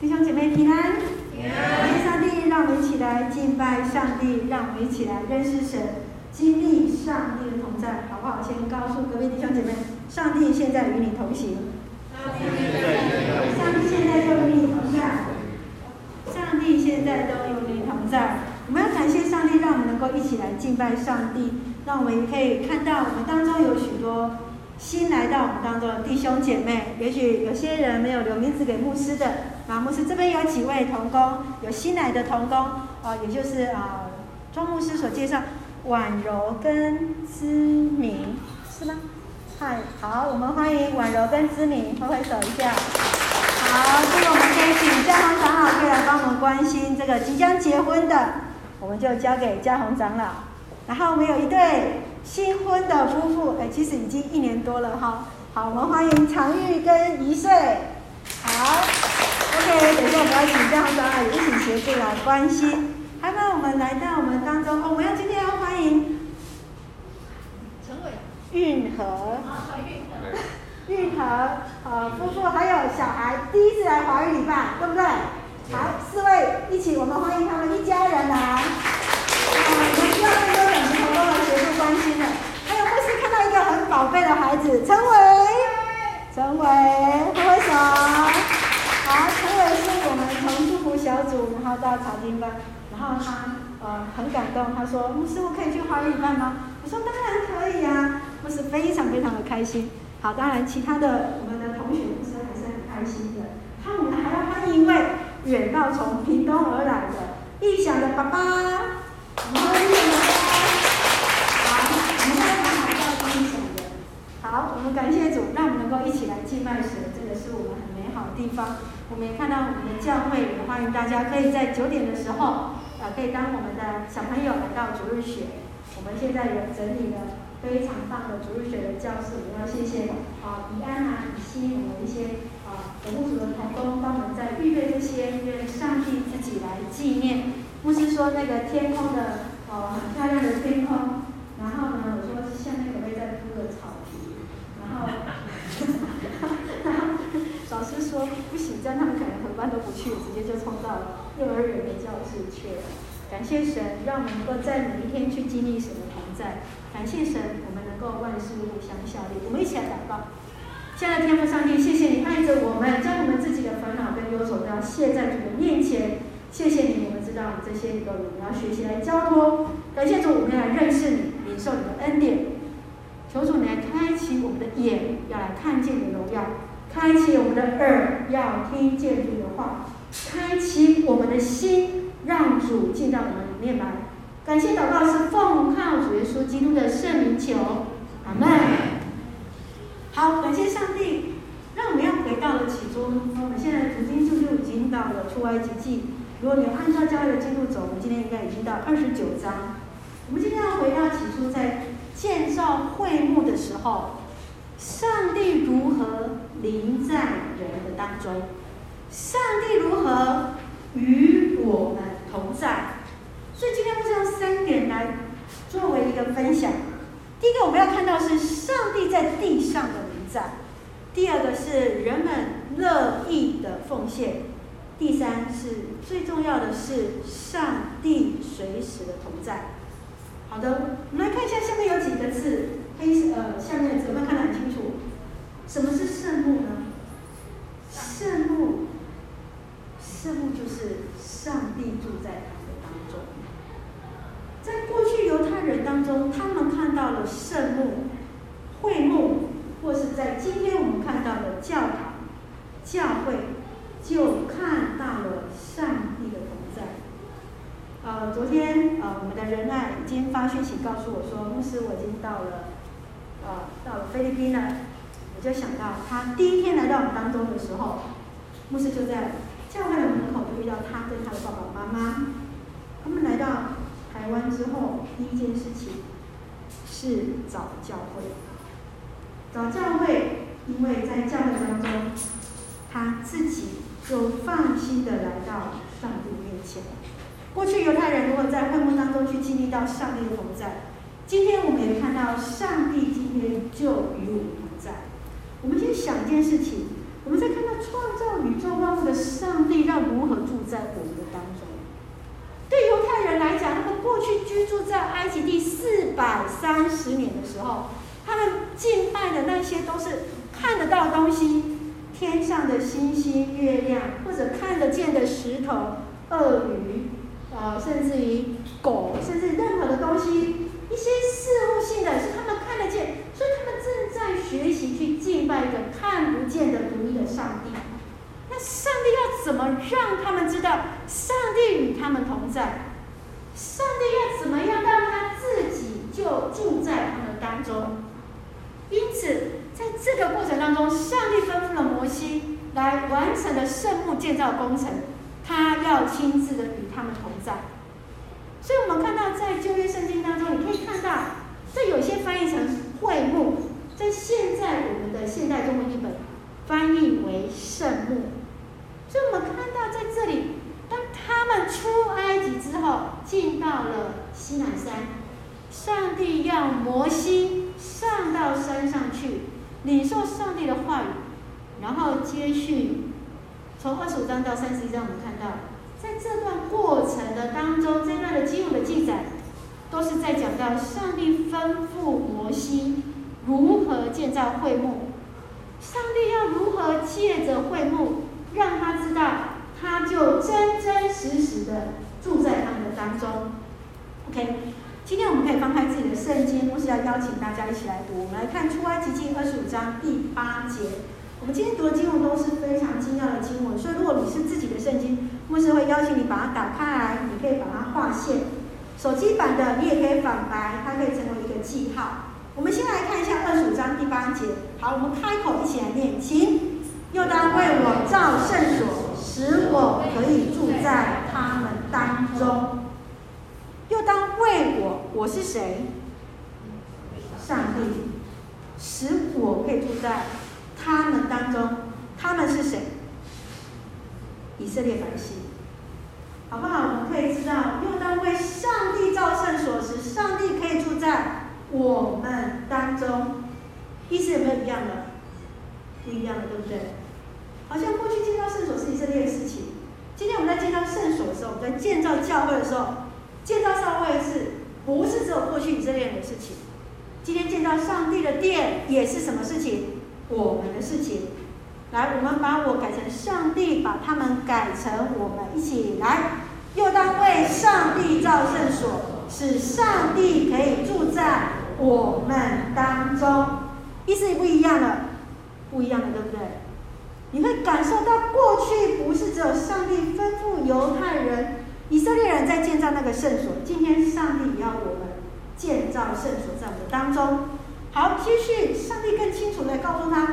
弟兄姐妹平安，平安。感谢上帝，让我们一起来敬拜上帝，让我们一起来认识神，经历上帝的同在，好不好？先告诉隔壁弟兄姐妹，上帝现在与你同行。上帝现在都与你同在。上帝现在都与你同在。我们要感谢上帝，让我们能够一起来敬拜上帝，让我们可以看到我们当中有许多。新来到我们当中的弟兄姐妹，也许有些人没有留名字给牧师的，啊，牧师这边有几位童工，有新来的童工，啊，也就是啊，庄牧师所介绍，婉柔跟知明，是吗？嗨，好，我们欢迎婉柔跟知明，挥挥手一下。好，这个我们可以请嘉宏长老可以来帮我们关心这个即将结婚的，我们就交给嘉宏长老。然后我们有一对。新婚的夫妇，哎，其实已经一年多了哈。好，我们欢迎常玉跟一岁。好，OK，等一下我们要请嘉宏长老也一起协助来关心。还有我们来到我们当中，哦，我们要今天要欢迎陈伟、运河，运河，呃夫妇，还有小孩第一次来华语礼拜，对不对？好，四位一起，我们欢迎他们一家人来。啊，我们需要更多的人同胞来协助关心的。还有牧师看到一个很宝贝的孩子，陈伟，陈伟，挥挥手。好，陈伟是我们从祝福小组，然后到查经班，然后他呃很感动，他说牧师，我可以去华语班吗？我说当然可以啊，牧师非常非常的开心。好，当然其他的我们的同学牧师还是很开心的。他们还要欢迎一位远道从屏东而来的异想的爸爸，欢迎爸爸。好，我们再谈谈到义祥的。好，我们感谢主，让我们能够一起来敬拜神，这个是我们很美好的地方。我们也看到我们的教会，也欢迎大家可以在九点的时候，呃，可以当我们的小朋友来到主日学。我们现在有整理了非常棒的主日学的教室，我们要谢谢啊，宜安啊，以西，我们一些。啊，本牧组的同工帮我们在预备这些，愿上帝自己来纪念。牧师说那个天空的哦，很漂亮的天空。然后呢，我说下面可不可以再铺个草皮？然后老师说不行，这样他们可能很班都不去，直接就冲到幼儿园的教室去了。感谢神，让我们能够在每一天去经历神的同在。感谢神，我们能够万事互相效力。我们一起来祷告。亲爱的天父上帝，谢谢你爱着我们，将我们自己的烦恼跟忧愁都要卸在主的面前。谢谢你，我们知道这些都我们要学习来交托。感谢主，我们要来认识你，领受你的恩典。求主来开启我们的眼，要来看见你的荣耀；开启我们的耳，要听见主的话；开启我们的心，让主进到我们里面来。感谢祷告是奉靠主耶稣基督的圣名求，阿门。好，感谢上帝，让我们要回到了起初。我们现在读经就就已经到了出埃及记。如果你按照教会的进度走，我们今天应该已经到二十九章。我们今天要回到起初，在建造会幕的时候，上帝如何临在人的当中？上帝如何与我们同在？所以今天我们用三点来作为一个分享。第一个，我们要看到是上帝在地上的临。在，第二个是人们乐意的奉献，第三是最重要的是上帝随时的同在。好的，我们来看一下下面有几个字，黑色呃下面怎么看得很清楚？什么是圣幕呢？圣幕，圣幕就是上帝住在他的当中。在过去犹太人当中，他们看到了圣幕、会幕。或是在今天我们看到的教堂、教会，就看到了上帝的同在。呃，昨天呃，我们的仁爱已经发讯息告诉我说，牧师我已经到了，呃，到了菲律宾呢。我就想到他第一天来到我们当中的时候，牧师就在教会的门口就遇到他跟他的爸爸妈妈。他们来到台湾之后，第一件事情是找教会。找教会，因为在教会当中，他自己就放心的来到上帝面前。过去犹太人如果在会幕当中去经历到上帝的同在，今天我们也看到上帝今天就与我们同在。我们先想一件事情，我们在看到创造宇宙万物的上帝，让在我们的当中。对犹太人来讲，他们过去居住在埃及地四百三十年的时候，他们敬拜的那些都是看得到东西，天上的星星、月亮，或者看得见的石头、鳄鱼，呃，甚至于狗，甚至任何的东西，一些事物性的，是他们看得见，所以他们正在学习去敬拜一个看不见的独一的上帝。那上帝要怎么让他们知道上帝与他们同在？上帝要怎么样让他自己就住在他们当中？因此，在这个过程当中，上帝吩咐了摩西来完成了圣幕建造工程，他要亲自的与他们同在。所以我们看到在旧约圣经当中，你可以看到，这有些翻译成会幕，在现在我们的现代中文译本翻译为圣幕。所以我们看到在这里，当他们出埃及之后，进到了西乃山，上帝要摩西。上到山上去，领受上帝的话语，然后接续从二十五章到三十一章，我们看到，在这段过程的当中，这段的经文的记载，都是在讲到上帝吩咐摩西如何建造会幕，上帝要如何借着会幕让他知道，他就真真实实的住在他们的当中。OK。今天我们可以翻开自己的圣经，牧师要邀请大家一起来读。我们来看出埃及记二十五章第八节。我们今天读的经文都是非常精要的经文，所以如果你是自己的圣经，牧师会邀请你把它打开来，你可以把它划线。手机版的你也可以反白，它可以成为一个记号。我们先来看一下二十五章第八节。好，我们开口一起来念，请。又当为我造圣所，使我可以住在他们当中。又当为我，我是谁？上帝，使我可以住在他们当中。他们是谁？以色列百姓，好不好？我们可以知道，又当为上帝造圣所，时上帝可以住在我们当中。意思有没有一样的？不一样的，对不对？好像过去建造圣所是以色列的事情。今天我们在建造圣所的时候，我们在建造教会的时候。建造教会是不是只有过去以色列人的事情？今天建造上帝的殿也是什么事情？我们的事情。来，我们把我改成上帝，把他们改成我们，一起来。又当为上帝造圣所，使上帝可以住在我们当中。意思也不一样了，不一样的，对不对？你会感受到过去不是只有上帝吩咐犹太人。以色列人在建造那个圣所，今天上帝也要我们建造圣所在我们当中。好，继续，上帝更清楚的告诉他，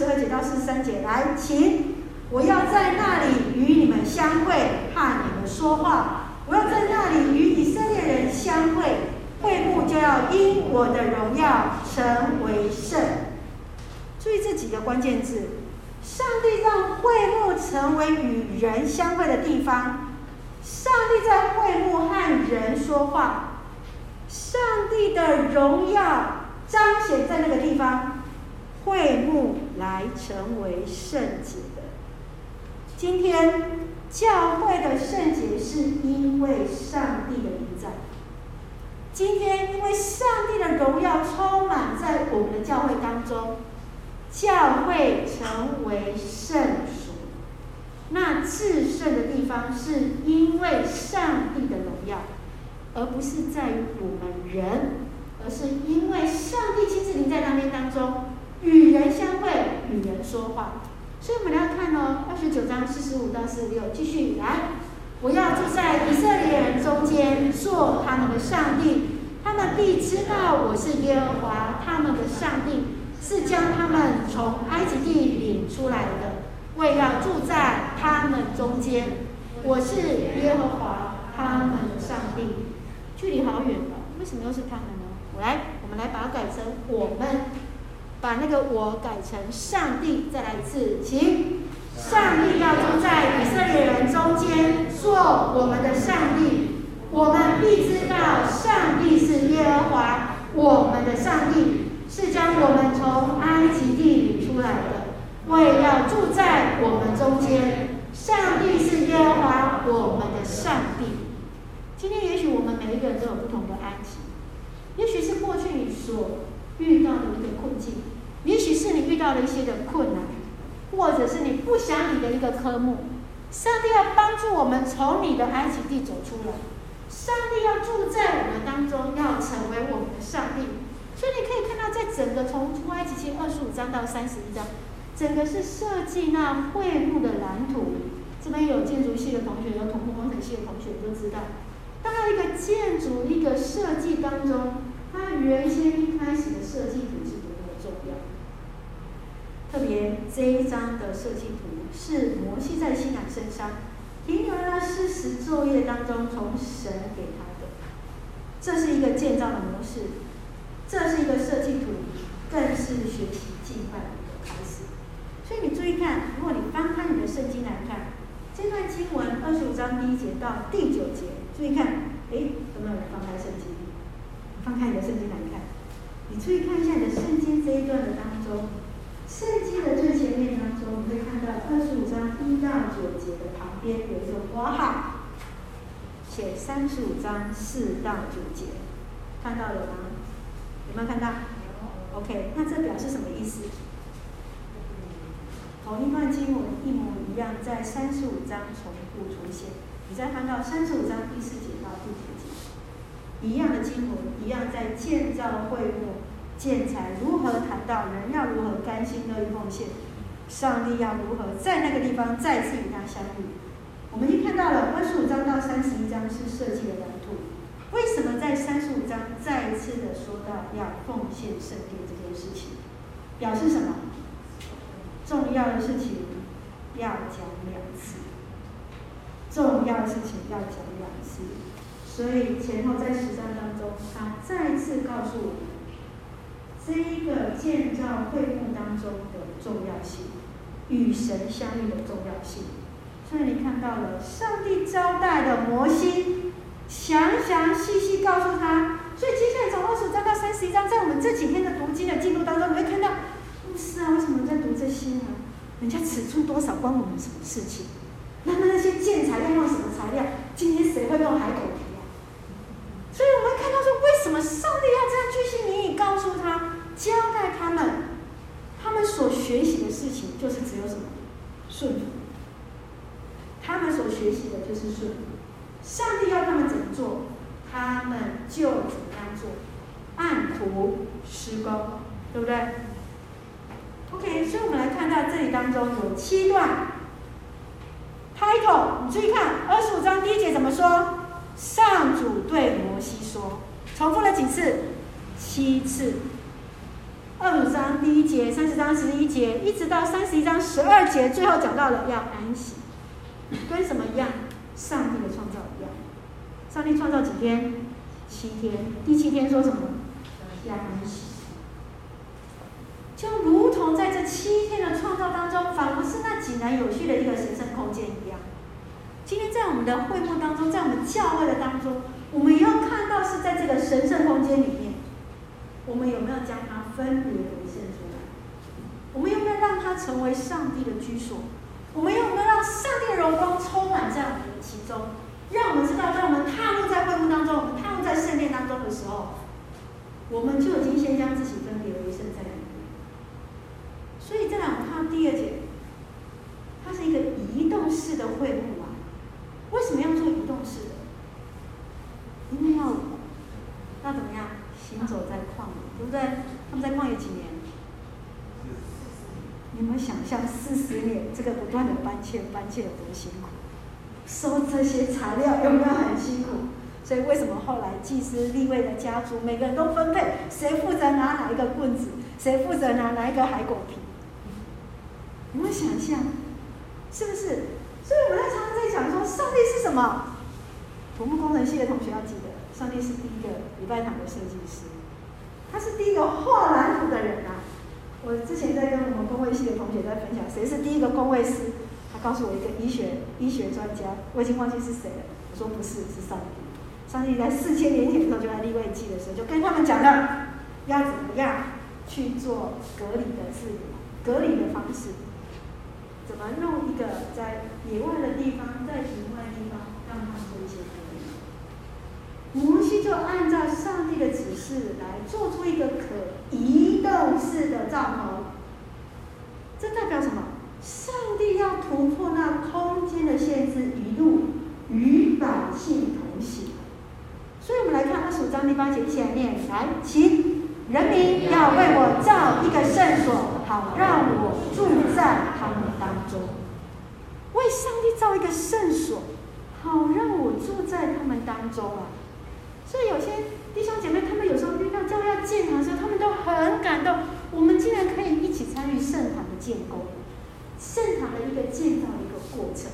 十二节到四十三节，来，请，我要在那里与你们相会，和你们说话。我要在那里与以色列人相会，会幕就要因我的荣耀成为圣。注意这几个关键字，上帝让会幕成为与人相会的地方。上帝在会幕和人说话，上帝的荣耀彰显在那个地方，会幕来成为圣洁的。今天教会的圣洁是因为上帝的临在。今天因为上帝的荣耀充满在我们的教会当中，教会成为圣所。那至圣的地方，是因为上帝的荣耀，而不是在于我们人，而是因为上帝亲自临在那边当中，与人相会，与人说话。所以我们要看哦，二十九章四十五到四十六，继续来。我要住在以色列人中间，做他们的上帝，他们必知道我是耶和华，他们的上帝，是将他们从埃及地领出来的。为要住在他们中间，我是耶和华他们的上帝。距离好远了，为什么又是他们呢？我来，我们来把它改成我们，把那个我改成上帝。再来一次，请上帝要住在以色列人中间，做我们的上帝。我们必知道上帝是耶和华，我们的上帝是将我们从埃及地里出来的。为要住在我们中间，上帝是耶和华我们的上帝。今天也许我们每一个人都有不同的安息，也许是过去你所遇到的一个困境，也许是你遇到了一些的困难，或者是你不想理的一个科目。上帝要帮助我们从你的埃及地走出来，上帝要住在我们当中，要成为我们的上帝。所以你可以看到，在整个从出埃及记二十五章到三十一章，整个是设计那会幕的蓝图。这边有建筑系的同学，有土木工程系的同学都知道，当一个建筑一个设计当中，它原先一开始的设计图是。特别这一张的设计图。是摩西在西乃山上停留了四十昼夜当中，从神给他的。这是一个建造的模式，这是一个设计图，更是学习敬拜的一个开始。所以你注意看，如果你翻开你的圣经来看，这段经文二十五章第一节到第九节，注意看，哎，有没有人翻开圣经？翻开你的圣经来看，你注意看一下你的圣经这一段的当中。圣经的最前面当中，你会看到二十五章一到九节的旁边有一个括号，写三十五章四到九节，看到了吗？有没有看到？OK，那这表示什么意思？同一段经文一模一样，在三十五章重复出现。你再翻到三十五章第四节到第九节，一样的经文，一样在建造会幕。建材如何谈到人要如何甘心乐意奉献，上帝要如何在那个地方再次与他相遇？我们已经看到了二十五章到三十一章是设计的蓝图，为什么在三十五章再一次的说到要奉献圣殿这件事情？表示什么？重要的事情要讲两次，重要的事情要讲两次，所以前后在十章当中，他再次告诉我们。这一个建造会幕当中的重要性，与神相遇的重要性，所以你看到了上帝交代的摩西，详详细细告诉他。所以接下来从二十章到三十一章，在我们这几天的读经的进度当中，你会看到，牧师啊，为什么在读这些呢？人家尺寸多少关我们什么事情？那么那些建材要用什么材料？今天谁会用海狗皮啊？所以我们看到说，为什么上帝要这样巨细靡遗告诉他？交代他们，他们所学习的事情就是只有什么顺服。他们所学习的就是顺服。上帝要他们怎么做，他们就怎么样做，按图施工，对不对？OK，所以我们来看到这里当中有七段。Title，你注意看二十五章第一节怎么说？上主对摩西说，重复了几次？七次。二五章第一节，三十章十一节，一直到三十一章十二节，最后讲到了要安息，跟什么一样？上帝的创造一样。上帝创造几天？七天。第七天说什么？要安息。就如同在这七天的创造当中，仿佛是那井然有序的一个神圣空间一样。今天在我们的会幕当中，在我们教会的当中，我们要看到是在这个神圣空间里面，我们有没有将它？分别为圣出来，我们有没有让它成为上帝的居所？我们有没有让上帝的荣光充满在我们的其中？让我们知道，当我们踏入在会幕当中，我们踏入在圣殿当中的时候，我们就已经先将自己分别为圣在里面。所以，再来我们看第二节，它是一个移动式的会幕啊。为什么要做移动式的？因为要要怎么样？行走在旷野，对不对？他们在旷野几年？你们想象四十年，这个不断的搬迁，搬迁有多辛苦？收这些材料有没有很辛苦？所以为什么后来祭司、立位的家族每个人都分配，谁负责拿哪一个棍子，谁负责拿哪一个海果皮？你们想象，是不是？所以我们在常常在讲说，上帝是什么？土木工程系的同学要记得，上帝是第一个礼拜堂的设计师。他是第一个画蓝图的人啊！我之前在跟我们工位系的同学在分享，谁是第一个工位师？他告诉我一个医学医学专家，我已经忘记是谁了。我说不是，是上帝。上帝在四千年前的时候就在利未记的时候就跟他们讲了，要怎么样去做隔离的治疗、隔离的方式。怎么弄一个在野外的地方，在庭外的地方，让他们做一些隔离。摩西就按照上帝的指示来做出一个可移动式的帐篷。这代表什么？上帝要突破那空间的限制，一路与百姓同行。所以我们来看二十五章第八节，一起来念，来，请人民要为我造一个圣所，好让我住在他们当中。为上帝造一个圣所，好让我住在他们当中啊！所以有些弟兄姐妹，他们有时候遇到教会要建堂的时候，他们都很感动。我们竟然可以一起参与圣堂的建构，圣堂的一个建造的一个过程。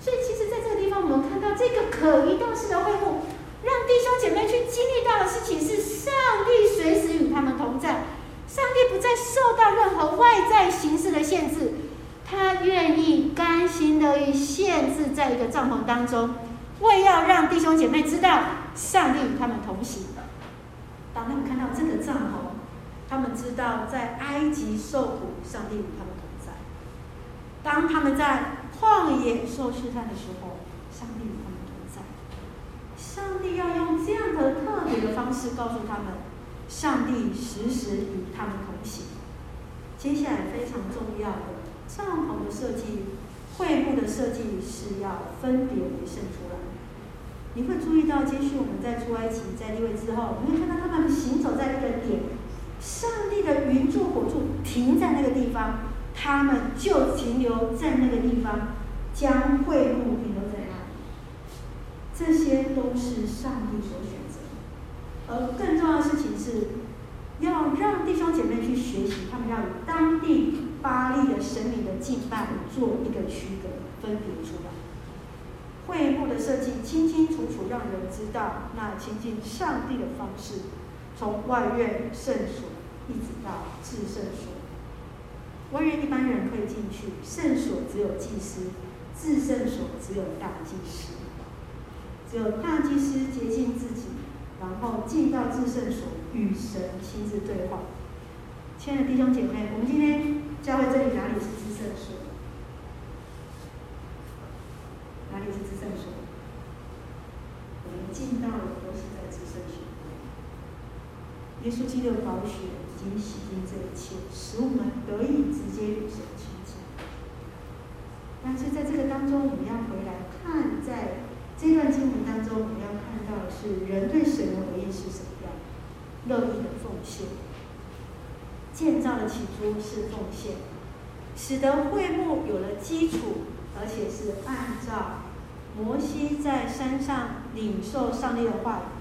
所以，其实在这个地方，我们看到这个可移动式的会幕。让弟兄姐妹去经历到的事情是，上帝随时与他们同在，上帝不再受到任何外在形式的限制，他愿意甘心乐意限制在一个帐篷当中，为要让弟兄姐妹知道上帝与他们同行。当他们看到这个帐篷，他们知道在埃及受苦，上帝；当他们在旷野受试探的时候，上帝与他们同在。上帝要用这样的特别的方式告诉他们，上帝时时与他们同行。接下来非常重要的帐篷的设计、会幕的设计是要分别为圣出来。你会注意到，接续我们在出埃及、在立位之后，你会看到他们行走在那个点，上帝的云柱火柱停在那个地方，他们就停留在那个地方，将会幕停留在那里。这些都是上帝所选择，而更重要的事情是，要让弟兄姐妹去学习，他们要与当地巴力的神明的敬拜做一个区隔，分别出来。会幕的设计清清楚楚，让人知道那亲近上帝的方式，从外院圣所一直到至圣所。外院一般人可以进去，圣所只有祭司，至圣所只有大祭司。只有大祭司洁净自己，然后进到至圣所与神亲自对话。亲爱的弟兄姐妹，我们今天教会这里哪里是至圣所？哪里是至圣所？我们进到的都是在至圣所。耶稣基督的宝血经洗净这一切，使我们得以直接与神亲近。但是在这个当中，我们要回来看在。这段经文当中，我们要看到的是人对神的回应是什么样？乐意的奉献，建造的起初是奉献，使得会幕有了基础，而且是按照摩西在山上领受上帝的话语，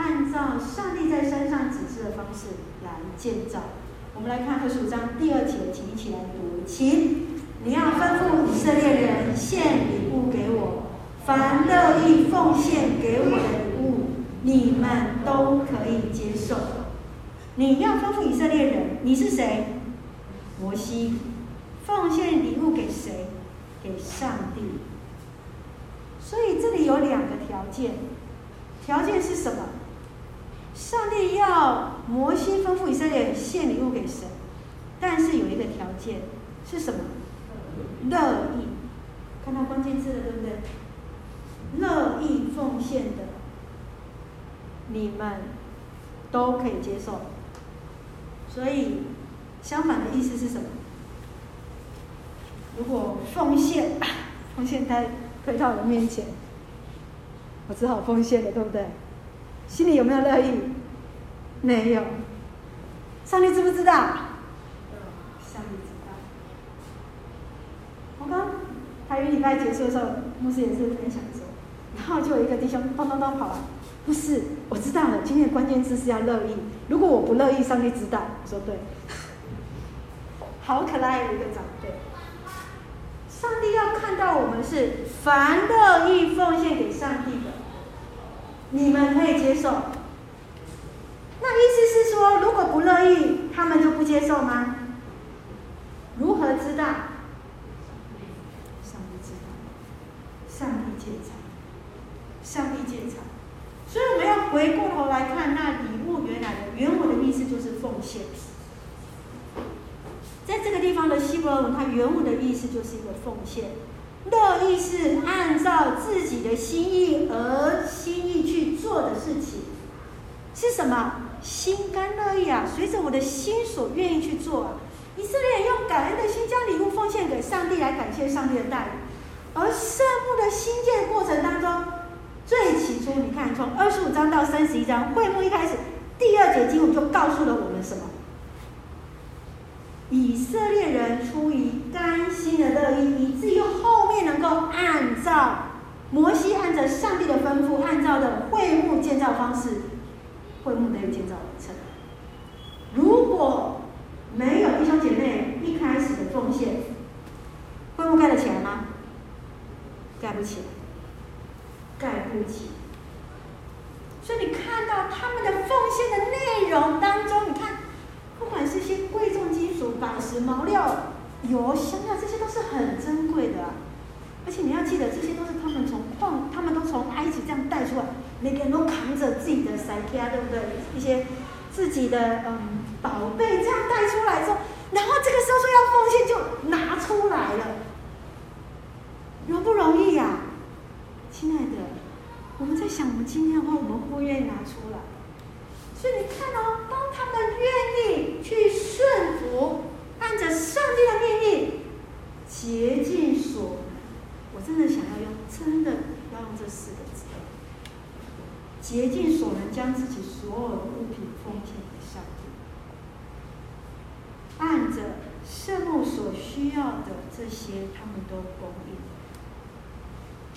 按照上帝在山上指示的方式来建造。我们来看二十五章第二节，请一起来读：请你要吩咐以色列人献礼物给我。凡乐意奉献给我的礼物，你们都可以接受。你要吩咐以色列人，你是谁？摩西，奉献礼物给谁？给上帝。所以这里有两个条件，条件是什么？上帝要摩西吩咐以色列献礼物给神，但是有一个条件是什么？乐意。看到关键字了，对不对？乐意奉献的，你们都可以接受。所以，相反的意思是什么？如果奉献，奉献在推到人面前，我只好奉献了，对不对？心里有没有乐意？没有。上帝知不知道？上帝知道。我刚台语礼拜结束的时候，牧师也是分享说。然后就有一个弟兄咚咚咚跑来，不是，我知道了，今天的关键字是要乐意。如果我不乐意，上帝知道。我说对，好可爱的一个长辈。上帝要看到我们是凡乐意奉献给上帝的，你们可以接受。那意思是说，如果不乐意，他们就不接受吗？如何知道？上帝知道，上帝检查。上帝建厂，所以我们要回过头来看那礼物原来的原文的意思就是奉献。在这个地方的希伯来文，它原文的意思就是一个奉献，乐意是按照自己的心意而心意去做的事情，是什么？心甘乐意啊，随着我的心所愿意去做啊。以色列用感恩的心将礼物奉献给上帝，来感谢上帝的带领。而圣幕的兴建过程当中，最起初，你看从二十五章到三十一章，会幕一开始，第二节经文就告诉了我们什么？以色列人出于甘心的乐意，以至于后按照摩西按照上帝的吩咐，按照的会幕建造方式，会幕得以建造完成。如果没有弟兄姐妹一开始的奉献，会幕盖得起来吗？盖不起来，盖不起。所以你看到他们的奉献的内容当中，你看，不管是些贵重金属、宝石、毛料、油、香料，这些都是很珍贵的啊。而且你要记得，这些都是他们从矿，他们都从埃及这样带出来，每个人都扛着自己的塞卡，对不对？一些自你的嗯宝贝这样带出来之后，然后这个时候说要奉献，就拿来了。容不容易呀、啊，亲爱的？我们在想，我们今天的话，我们会不会愿意拿出来？所以你看哦，当他们愿意去顺服，按着上帝的命令，竭尽所能。我真的想要用，真的要用这四个字：竭尽所能，将自己所有的物品奉献给上帝，按着圣幕所需要的这些，他们都供应。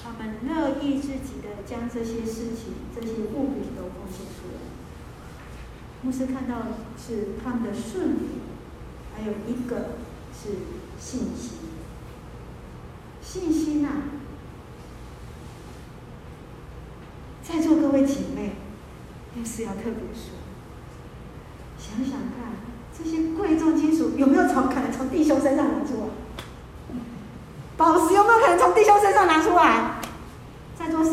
他们乐意自己的将这些事情、这些物品都奉献出来。牧师看到是他们的顺服，还有一个是信心。信心呐、啊，在座各位姐妹，牧师要特别说，想想看，这些贵重金属有没有从可能从弟兄身上来？宝石有没有可能从弟兄身上拿出来？在座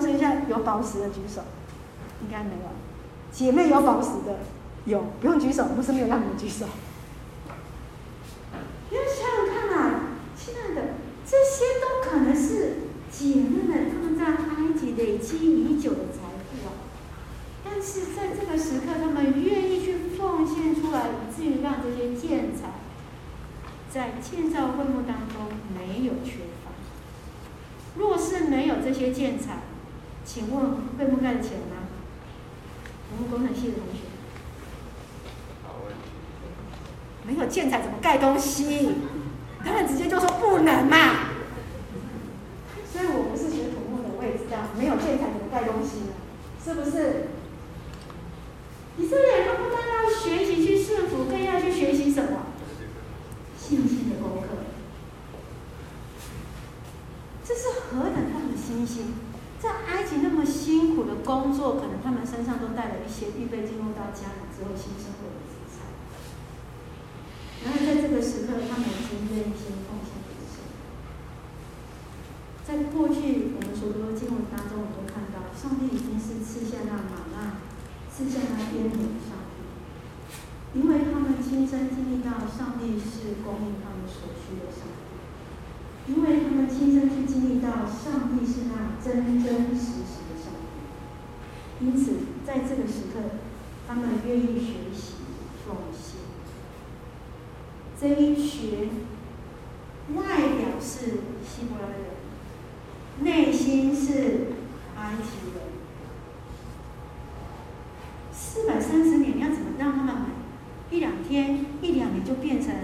身上弟兄身上有宝石的举手，应该没有。姐妹有宝石的，有，不用举手，不是没有让你们举手。你要想想看啊，亲爱的，这些都可能是姐妹们他们在埃及累积已久的财富啊。但是在这个时刻，他们愿意去奉献出来，以至于让这些建材。在建造会幕当中没有缺乏。若是没有这些建材，请问会幕盖得起来吗？我们工程系的同学，没有建材怎么盖东西？他们直接就说不能嘛。所以我不是学土木的，我也知道没有建材怎么盖东西呢？是不是？以色列人不但要学习去顺服，更要去学习什么？信心的功课，这是何等大的信心！在埃及那么辛苦的工作，可能他们身上都带了一些预备进入到家里之后新生活的资产。然后在这个时刻，他们已经愿意先奉献给神。在过去我们所读的经文当中，我们都看到，上帝已经是赐下那玛纳，赐下那边领上帝。因为他们亲身经历到上帝是供应他们所需的上帝，因为他们亲身去经历到上帝是那真真实实，因此在这个时刻，他们愿意学习奉献。这一群外表是希伯来人，内心是埃及人，四百三十年，要怎么让他们买？一两天、一两年就变成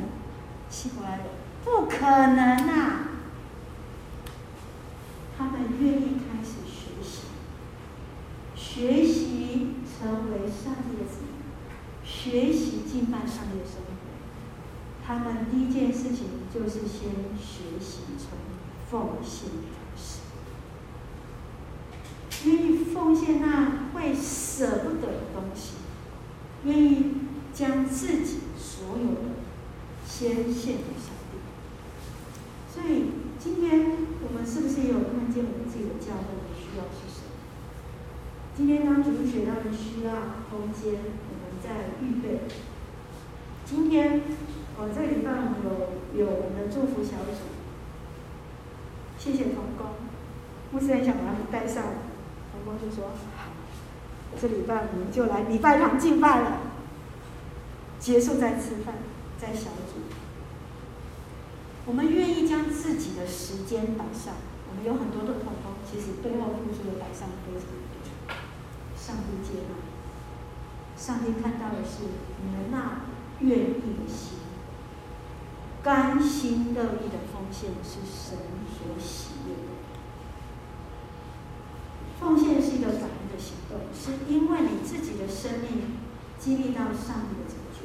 希伯来人，不可能啊！他们愿意，学习成为上帝的子民，学习敬拜上帝的生活。他们第一件事情就是先学习从奉献开始，愿意奉献那会舍不得的东西，愿意。将自己所有的先献给上帝。所以今天我们是不是也有看见我们自己的教会的需要去？今天当主学到的需要空间，我们在预备。今天哦，这个礼拜我们有有我们的祝福小组，谢谢同工，牧师很想把他们带上，同工就说好，这礼拜我们就来礼拜堂敬拜了，结束再吃饭，再小组。我们愿意将自己的时间摆上，我们有很多的同工，其实背后付出的摆上非常，上帝接纳，上帝看到的是你们那愿意的心。甘心乐意的奉献是神所喜悦的。奉献是一个感恩的行动，是因为你自己的生命经历到上帝的拯救。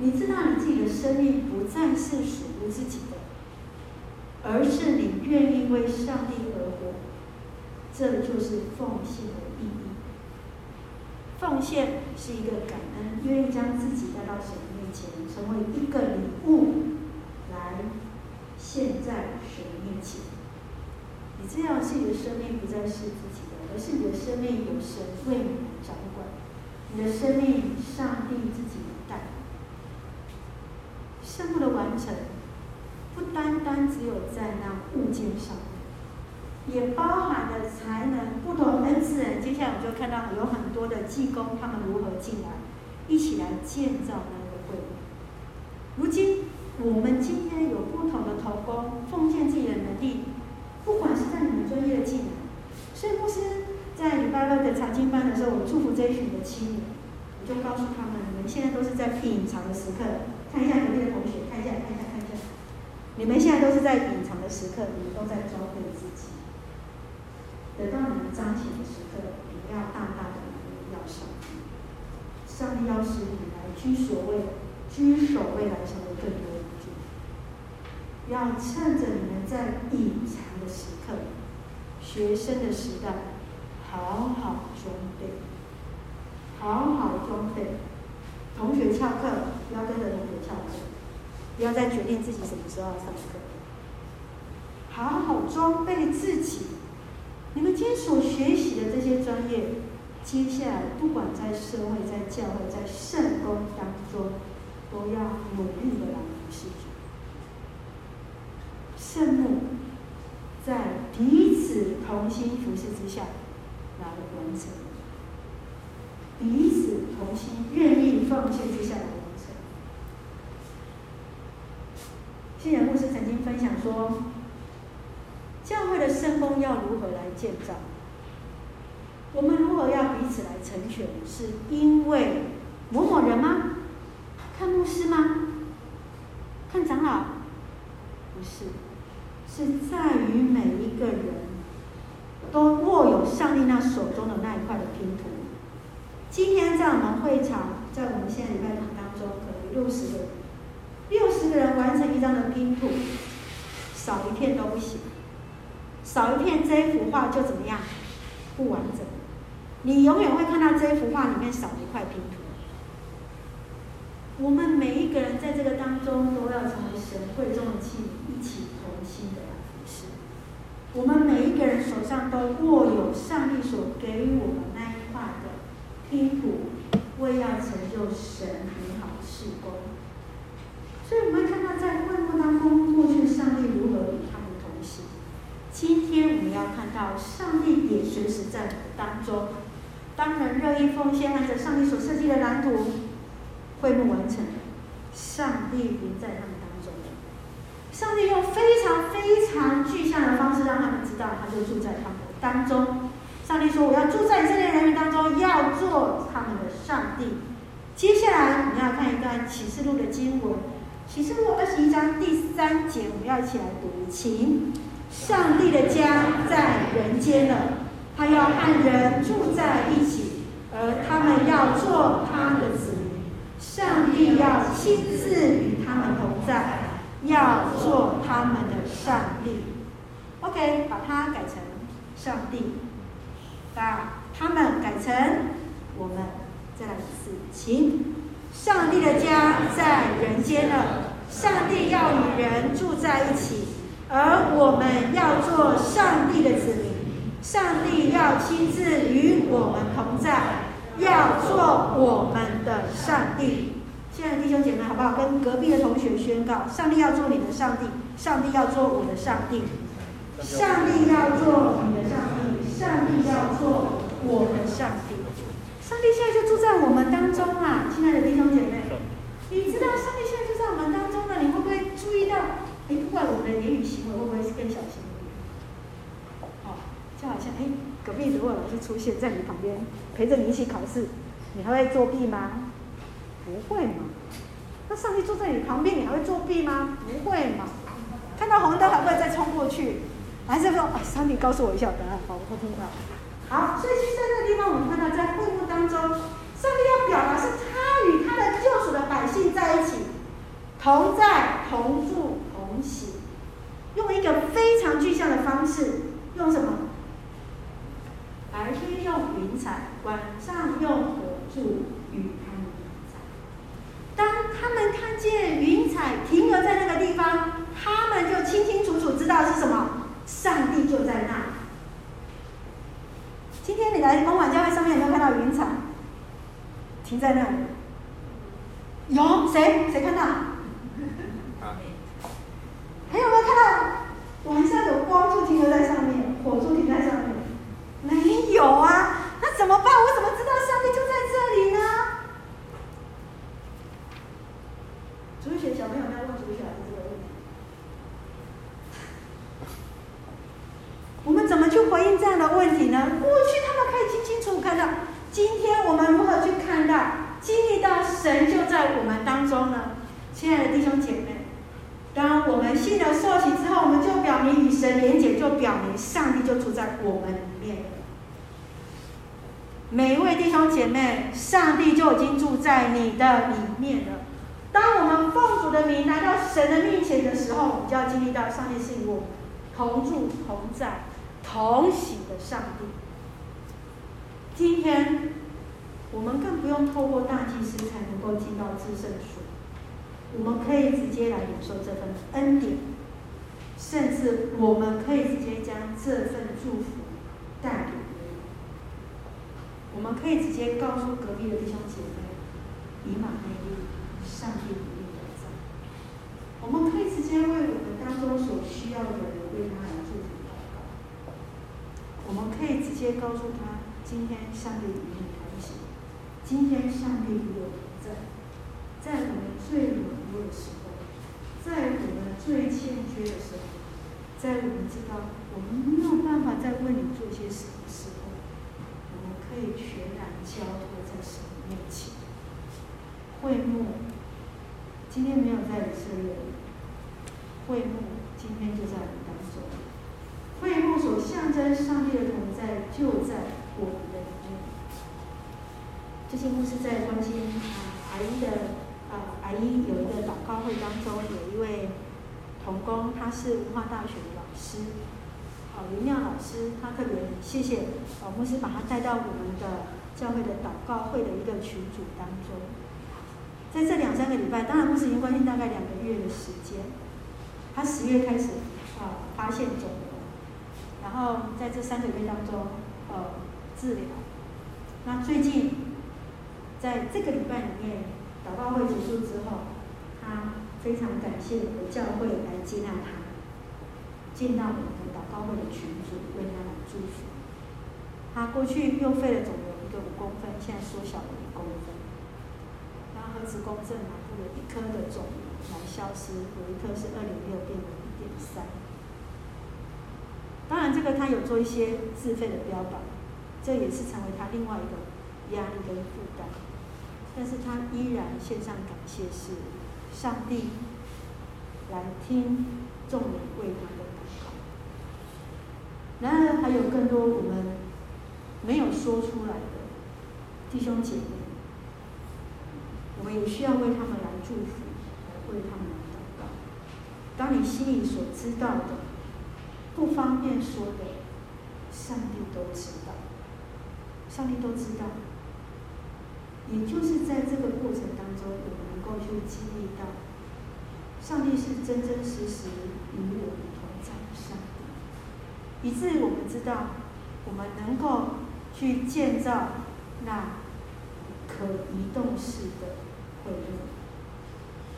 你知道你自己的生命不再是属于自己的，而是你愿意为上帝而活，这就是奉献。奉献是一个感恩，愿意将自己带到神面前。成为一个礼物来献在神面前。你这样是你的生命不再是自己的，而是你的生命有神为你掌管。你的生命，上帝自己带。圣幕的完成，不单单只有在那物件上，也包含了才能不同恩赐人。接下来我们就看到有很多的技工，他们如何进来，一起来建造那个会。如今，我们今天有不同的头工奉献自己的能力，不管是在你们专业的技能，所以牧师在礼拜六的查经班的时候，我祝福这一群的青年，我就告诉他们：你们现在都是在隐藏的时刻，看一下隔壁的同学，看一下，看一下，看一下，你们现在都是在隐藏的时刻，你们都在装备自己。等到你们彰显的时刻，你们要大大的荣耀上帝，上帝要使你们来居所位。居首位来成为更多的祝福，要趁着你们在隐藏的时刻、学生的时代，好好装备，好好装备。同学翘课，不要跟着同学翘课，不要再决定自己什么时候要上课。好好装备自己。你们今天所学习的这些专业，接下来不管在社会、在教会、在圣工当中。都要努力的来服侍主。圣母在彼此同心服侍之下来完成，彼此同心愿意奉献之下来完成。信仰牧师曾经分享说，教会的圣工要如何来建造？我们如何要彼此来成全？是因为某某人吗？看牧师吗？看长老？不是，是在于每一个人都握有上帝那手中的那一块的拼图。今天在我们会场，在我们现在礼拜堂当中，可能六十个人，六十个人完成一张的拼图，少一片都不行，少一片这一幅画就怎么样？不完整。你永远会看到这一幅画里面少一块拼图。我们每一个人在这个当中都要成为神会中的器皿，一起同心的来服侍。我们每一个人手上都握有上帝所给予我们那一块的拼图，为要成就神美好的事工。所以我们看到在会幕当中，过去上帝如何与他们同行。今天我们要看到上帝也随时在当中。当人乐意奉献，按照上帝所设计的蓝图。会幕完成，上帝临在他们当中。上帝用非常非常具象的方式让他们知道，他就住在他们当中。上帝说：“我要住在以色列人民当中，要做他们的上帝。”接下来我们要看一段启示录的经文，启示录二十一章第三节，我们要一起来读，请：上帝的家在人间了，他要和人住在一起，而他们要做他的子民。上帝要亲自与他们同在，要做他们的上帝。OK，把它改成上帝，把他们改成我们。再来一次，请。上帝的家在人间了，上帝要与人住在一起，而我们要做上帝的子民。上帝要亲自与我们同在。要做我们的上帝，亲爱的弟兄姐妹，好不好？跟隔壁的同学宣告：上帝要做你的上帝，上帝要做我的上帝，上帝要做你的上帝，上帝要做我的上帝。上帝现在就住在我们当中啊！亲爱的弟兄姐妹，你知道上帝现在就在我们当中了，你会不会注意到？哎，不管我们的言语行为，会不会是更小心一点？哦，就好像哎，隔壁如果老师出现在你旁边，陪着你一起考试，你还会作弊吗？不会嘛？那上帝坐在你旁边，你还会作弊吗？不会嘛？看到红灯还会再冲过去？还是说啊，上帝告诉我一下答案，好，我听到。好，所以其实在这个地方，我们看到在会幕当中，上帝要表达是他与他的救赎的百姓在一起，同在、同住、同喜，用一个非常具象的方式，用什么？白天用云彩，晚上用火柱与他们同在。当他们看见云彩停留在那个地方，他们就清清楚楚知道是什么，上帝就在那。今天你来公馆教会上面有没有看到云彩停在那里？有谁？谁看到？还有没有看到晚上有光柱停留在上面，火柱停在上面？没有啊，那怎么办？我怎么知道上帝就在这里呢？主学小朋友们要问主学老师这个问题。我们怎么去回应这样的问题呢？过去他们可以清清楚楚看到，今天我们如何去看到、经历到神就在我们当中呢？亲爱的弟兄姐妹，当我们信了受洗之后，我们就表明与神连结，就表明上帝就住在我们里面。每一位弟兄姐妹，上帝就已经住在你的里面了。当我们奉主的名来到神的面前的时候，我们就要经历到上帝是与我们同住同在。同喜的上帝，今天我们更不用透过大祭司才能够进到至圣所，我们可以直接来领受这份恩典，甚至我们可以直接将这份祝福带给别人。我们可以直接告诉隔壁的弟兄姐妹，以马内利，上帝与你同在。我们可以直接为我们当中所需要的人为他来祝福。我们可以直接告诉他：今天上帝与你同行，今天上帝与我同在，在我们最软弱的时候，在我们最欠缺的时候，在我们知道我们没有办法再为你做些什么时候，我们可以全然交托在神面前。会幕今天没有在以色列，会幕今天就在我们当中。会幕所象征上帝的同在，就在我们的里面。这些牧师在关心啊，阿姨的啊，阿姨有一个祷告会当中，有一位童工，他是文化大学的老师，啊，林亮老师，他特别谢谢啊，牧师把他带到我们的教会的祷告会的一个群组当中。在这两三个礼拜，当然牧师已经关心大概两个月的时间，他十月开始啊，发现肿瘤。然后在这三个月当中，呃，治疗。那最近，在这个礼拜里面，祷告会结束之后，他非常感谢我的教会来接纳他，进到我们的祷告会的群组，为他来祝福。他过去右肺的肿瘤一个五公分，现在缩小了一公分。然后核磁共振拿出了一颗的肿瘤来消失，有一颗是二点六变为一点三。当然，这个他有做一些自费的标榜，这也是成为他另外一个压力跟负担。但是他依然献上感谢，是上帝来听众人为他的祷告。然而，还有更多我们没有说出来的弟兄姐妹，我们也需要为他们来祝福，来为他们来祷告。当你心里所知道的。不方便说的，上帝都知道，上帝都知道。也就是在这个过程当中，我们能够去经历到，上帝是真真实实与我们同在的上帝，以至于我们知道，我们能够去建造那可移动式的会幕。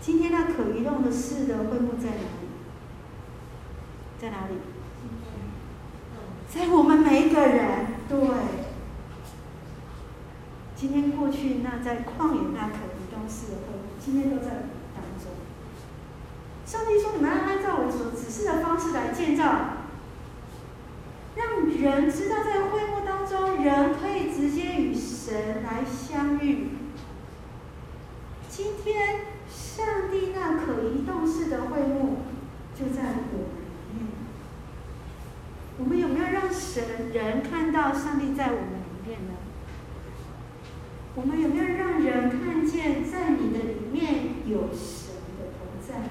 今天那可移动的式的会幕在哪里？在哪里？在我们每一个人。对。今天过去那在旷野那可移动式的会，今天都在当中。上帝说：“你们要按照我所指示的方式来建造，让人知道在会幕当中，人可以直接与神来相遇。今天上帝那可移动式的会幕就在我们里面。我们有没有让神人看到上帝在我们里面呢？我们有没有让人看见在你的里面有神的同在？”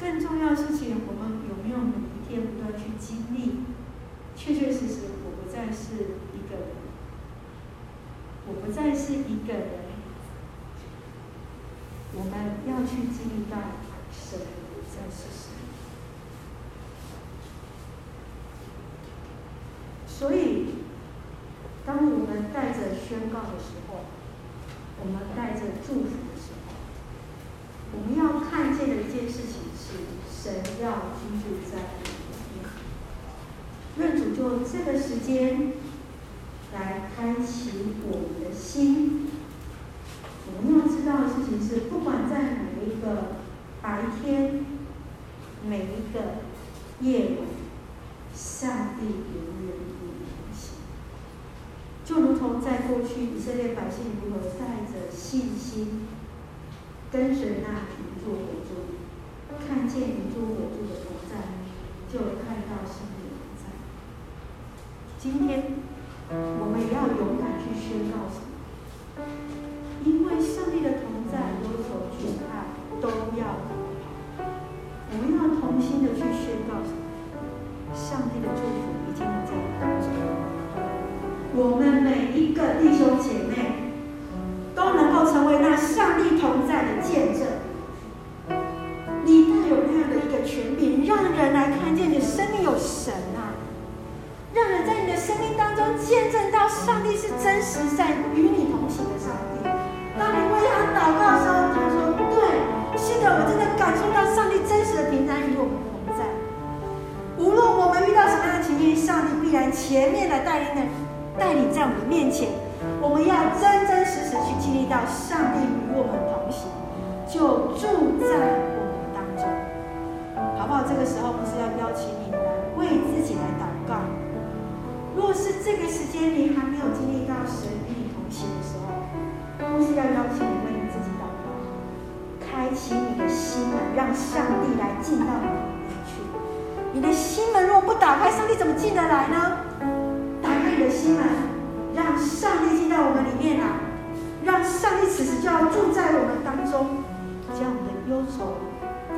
更重要的事情，我们有没有每一天不断去经历？确确实实，我不再是一个人，我不再是一个人。我们要去经历到神不再是神。所以，当我们带着宣告的时候，我们带着祝福的时候，我们要看见的一件事情是。神要居住在我们里面，愿主就这个时间来开启我们的心。我们要知道的事情是，不管在每一个白天，每一个夜晚，上帝。就如同在过去以色列百姓如何带着信心跟随那云柱火柱。看见云柱火柱的同在，就看到上帝的同在。今天我们也要勇敢去宣告什么？因为上帝的同在，有所惧怕都要。我们要同心的去宣告什么？上帝的祝福已经在当中。我们一个弟兄姐妹都能够成为那上帝同在的见证你有那样的一个。权柄，让人来看见你的生命有神啊！让人在你的生命当中见证到上帝是真实在与你同行的上帝。当你为他祷告的时候，他说：“对，是的，我真的感受到上帝真实的平安与我们同在。无论我们遇到什么样的情境，上帝必然前面来带领的，带领在我们面前。我们要真真实实去经历到上帝与我们同行，就住在我们当中，好不好。”这个时候，不是要邀请你来为自己来祷告。若是这个时间你还没有经历到神与你同行的时候，不是要邀请你为你自己祷告，开启你的心门，让上帝来进到你里面去。你的心门若不打开，上帝怎么进得来呢？的心门，让上帝进到我们里面来，让上帝此时就要住在我们当中，将我们的忧愁、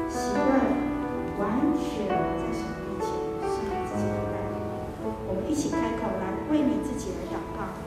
喜乐。完全在神面前，是你自己的带领。我们一起开口来为你自己来祷告。